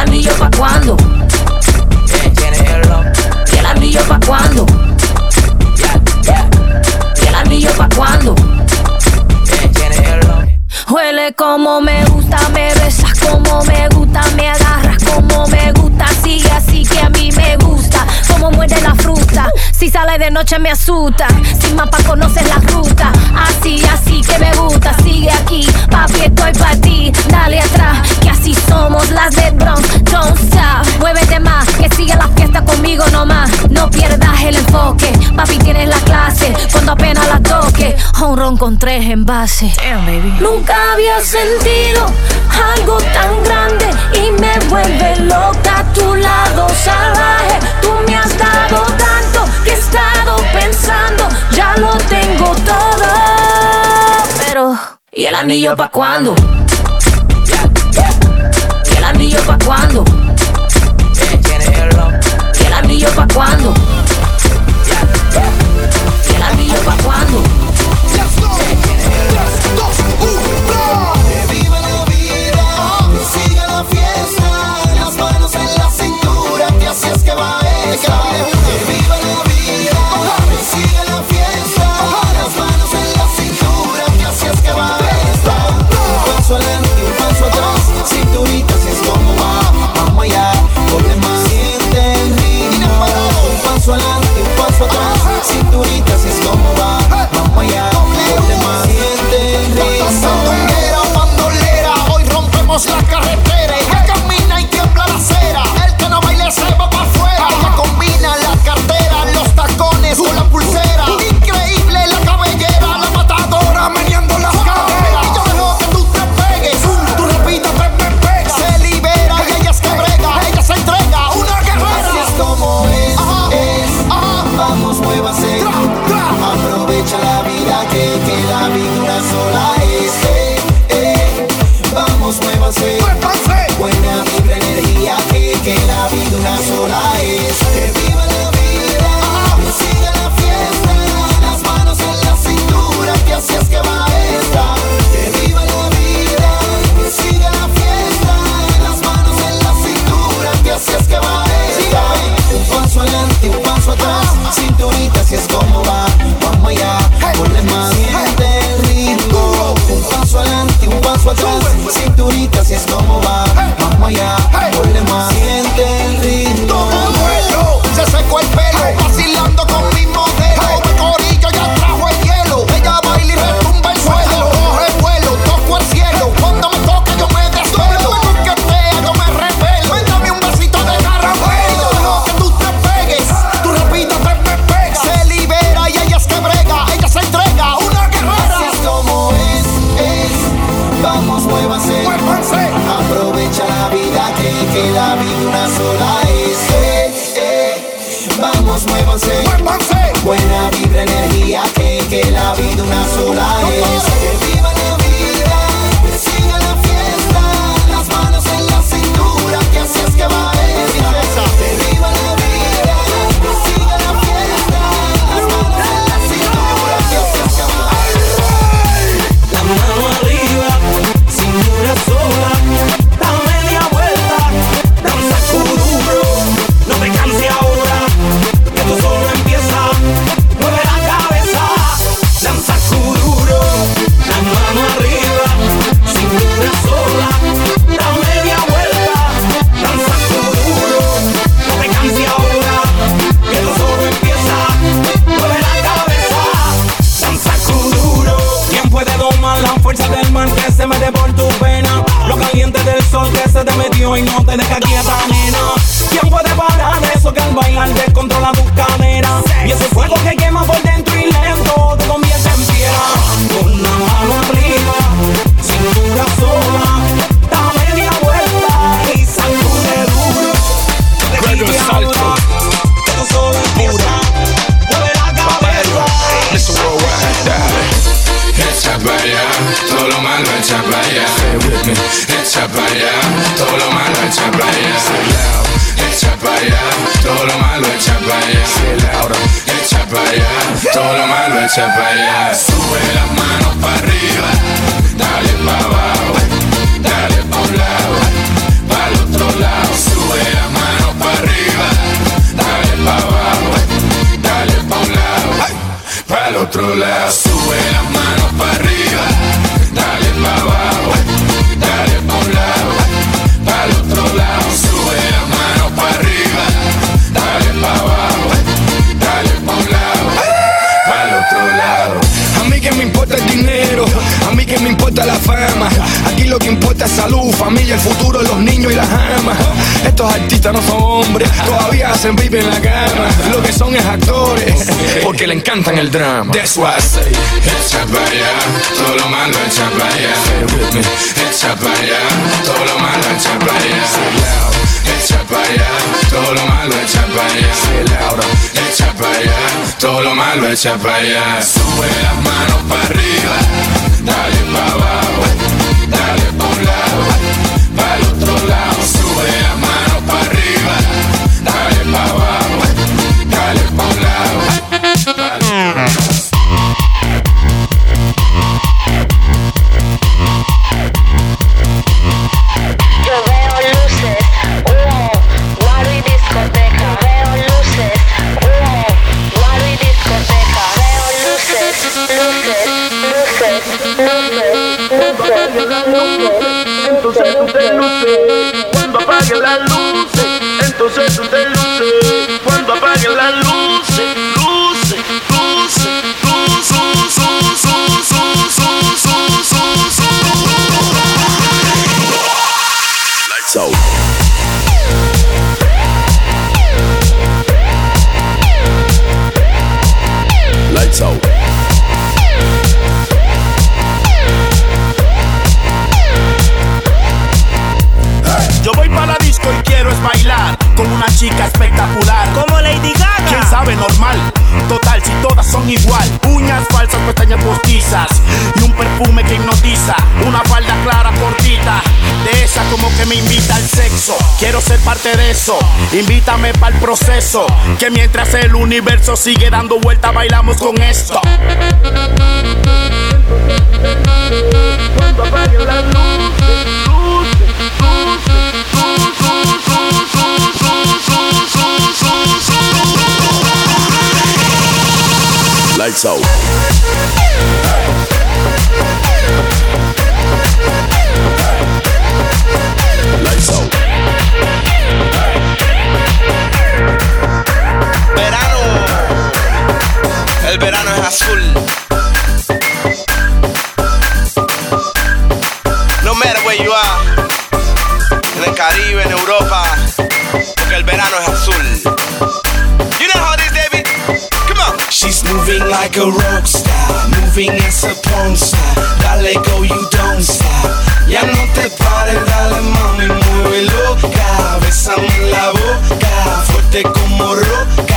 ¿Y el anillo pa' cuándo? ¿Y el anillo pa' cuándo? ¿Y el anillo pa' cuándo? Huele como me gusta, me besas como me gusta, me agarras como me gusta, sigue así que a mí me gusta, como muerde la fruta, si sale de noche me asusta, sin mapa conoces la ruta, así, así papi tienes la clase, cuando apenas la toque, un ron con tres envases. Nunca había sentido algo tan grande y me vuelve loca a tu lado salvaje. Tú me has dado tanto que he estado pensando, ya lo tengo todo. Pero, ¿y el anillo pa' cuándo? ¿Y el anillo pa' cuándo? ¿Y el anillo pa' cuándo? ¿Y anillo pa' cuándo? Que viva la vida, que siga la fiesta, las manos en la cintura, que así es que va esta. Fuerza del mar que se mete por tu pena? Lo caliente del sol que se te metió y no te deja quieta, nena. ¿Quién puede parar eso que al bailar descontrola tus caderas? Y ese fuego que quema por echa para allá, todo lo malo echa para allá. Echa para allá, todo lo malo echa para allá. Echa para allá, todo lo malo echa para allá. Sube las manos para arriba, dale para abajo, dale pa' un lado, para el otro lado. Sube las manos para arriba, dale para abajo, dale pa' un lado, para el otro lado. Sube las manos Estos artistas no son hombres, todavía hacen baby en la cama. Lo que son es actores, porque le encantan el drama. That's why I say, Echa para allá, todo lo malo echa para allá. Echa para allá, todo lo malo echa para allá. Echa para allá, todo lo malo echa para allá. Echa para allá, todo lo malo echa para allá. Sube las manos para arriba, dale para abajo, dale para un lado, luces, Entonces tú te luces cuando apaguen las luces. Entonces tú te luces de eso. Invítame para el proceso. Que mientras el universo sigue dando vuelta, bailamos con esto. cuando apaguen el verano es azul. No matter where you are, en el Caribe, en Europa, porque el verano es azul. You know how it is, David? Come on. She's moving like a rock star, moving as a porn star. Dale go, you don't stop. Ya no te pares, dale mami, mueve loca. Bésame en la boca, fuerte como roca.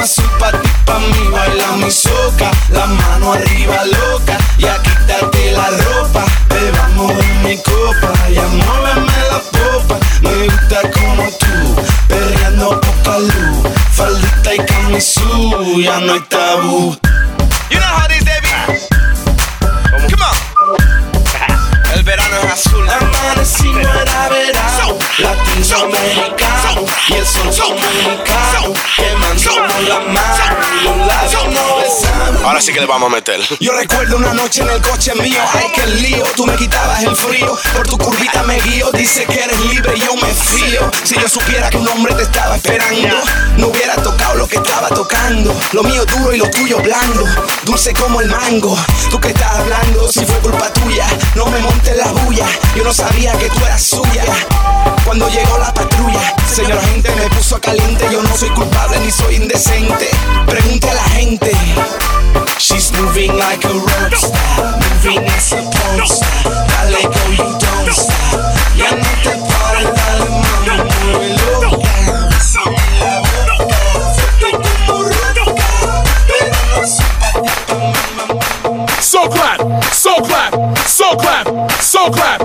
Azul pa' ti, pa' mí, baila mi soca. La mano arriba loca, ya quítate la ropa. Bebamos en mi copa, ya muéveme la popa. Me gusta como tú, perreando poca luz. Faldita y camisú, ya no hay tabú. Latinoamericano y el sol dominicano quemándonos la mano y los. Ahora sí que le vamos a meter. Yo recuerdo una noche en el coche mío, ay que lío, tú me quitabas el frío, por tu curvita me guío, dice que eres libre, yo me fío. Si yo supiera que un hombre te estaba esperando, no hubiera tocado lo que estaba tocando. Lo mío duro y lo tuyo blando, dulce como el mango. Tú que estás hablando, si fue culpa tuya, no me montes la bulla, yo no sabía que tú eras suya. Cuando llegó la patrulla, señor agente me puso caliente, yo no soy culpable ni soy indecente. Pregunte a la gente. She's moving like a rock star, moving as a porn. Dale go, you don't stop. Ya no te pares, dale mami, mamá. So clap, so clap, so clap, so clap,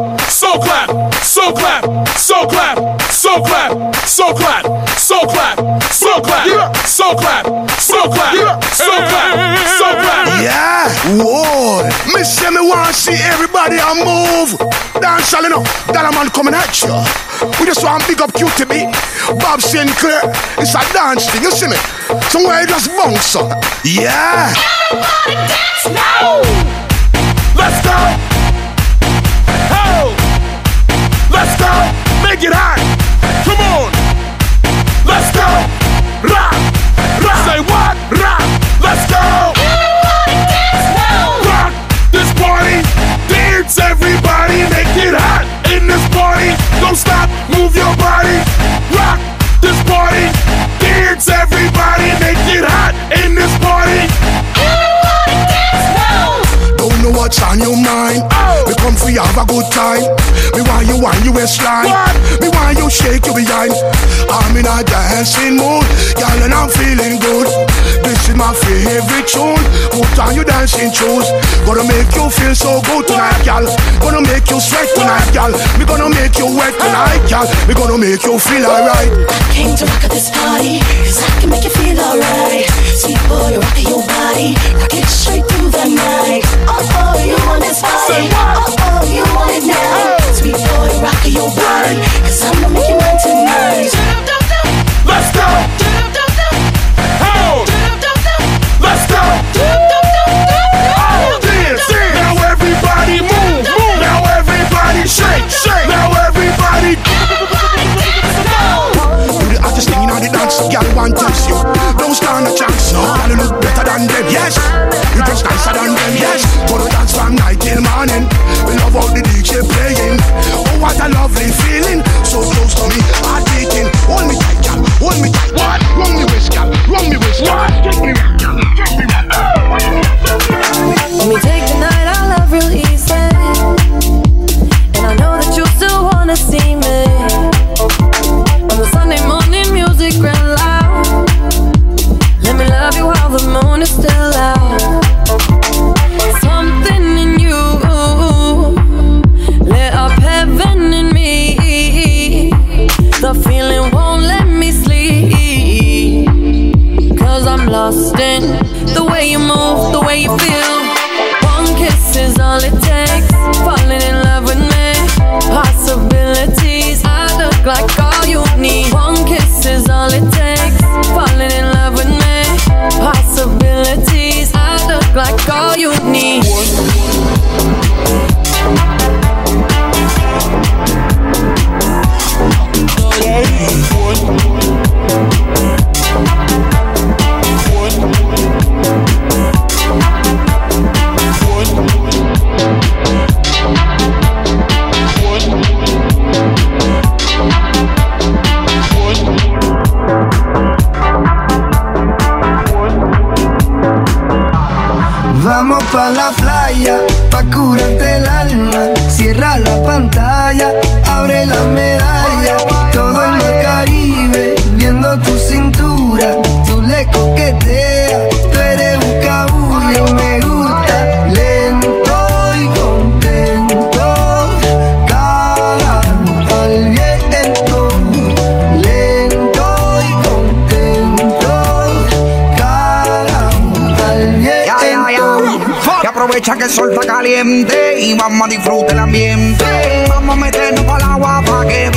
so clap, so clap, so clap, so clap, so clap, so clap, so clap, so clap. Yeah, whoa. Me say me want see everybody a move. Dance all enough. That a man coming at you. We just want big up QTB. Bob Sinclair. It's a dance thing, you see me? Somewhere you just bounce up. Yeah. Everybody dance now. Let's go. Ho. Let's go. Make it hot. Come on. Let's go. Rock. Rock. Say what? Rock. Let's go. Dance now. Rock this party. Dance everybody. Make it hot in this party. Don't stop. Move your body. Rock this party. Have a good time. Me want you want you waistline. Me want you shake your behind. I'm in a dancing mood, girl, and I'm feeling good. This is my favorite tune. Put on your dancing shoes. Gonna make you feel so good tonight, girl. Gonna make you sweat tonight, girl. We gonna make you wet tonight, girl. We gonna make you feel alright. Came to rock at this party, cause I can make you feel alright. Yes. You just nicer than them, yes. Go to dance from night till morning. We love all the DJ playing. El sol está caliente y vamos a disfrutar el ambiente. Vamos a meternos el agua para que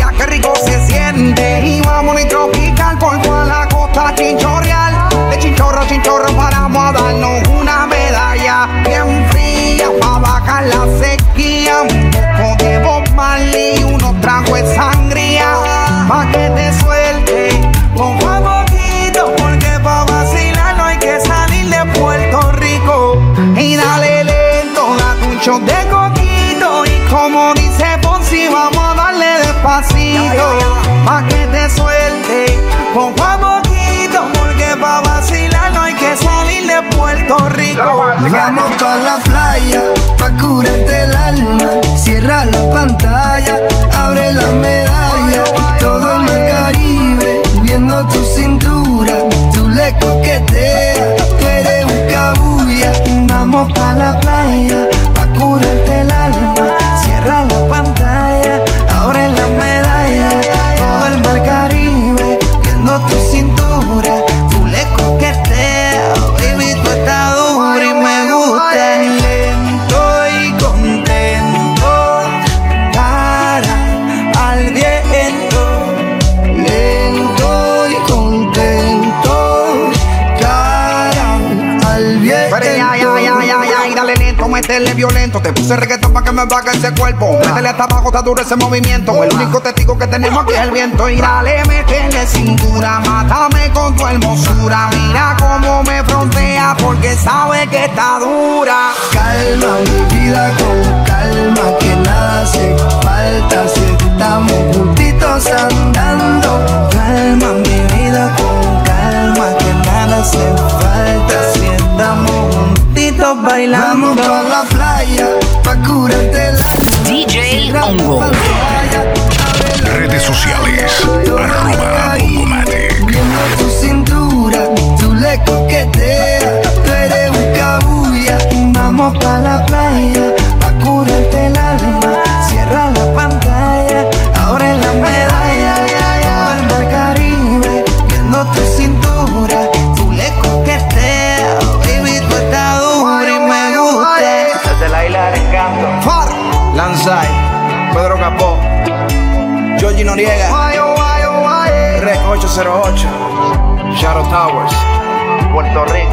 pa' la playa, pa' curarte el alma. Cierra la pantalla, abre la medalla. Todo en el Caribe, viendo tu cintura. Tú le coqueteas, tú eres un cabulla. Vamos pa' la playa, está duro ese movimiento. El único testigo que tenemos aquí es el viento. Y dale, métele cintura, mátame con tu hermosura. Mira cómo me frontea porque sabe que está dura. Calma mi vida con calma que nada hace falta si estamos juntitos andando. DJ Hongo. Redes sociales, arroba Hongomatic. Viendo tu cintura, tú le coqueteas, tú eres un cabulla. Vamos pa la playa, Noriega, Rec 808, Shadow Towers, Puerto Rico.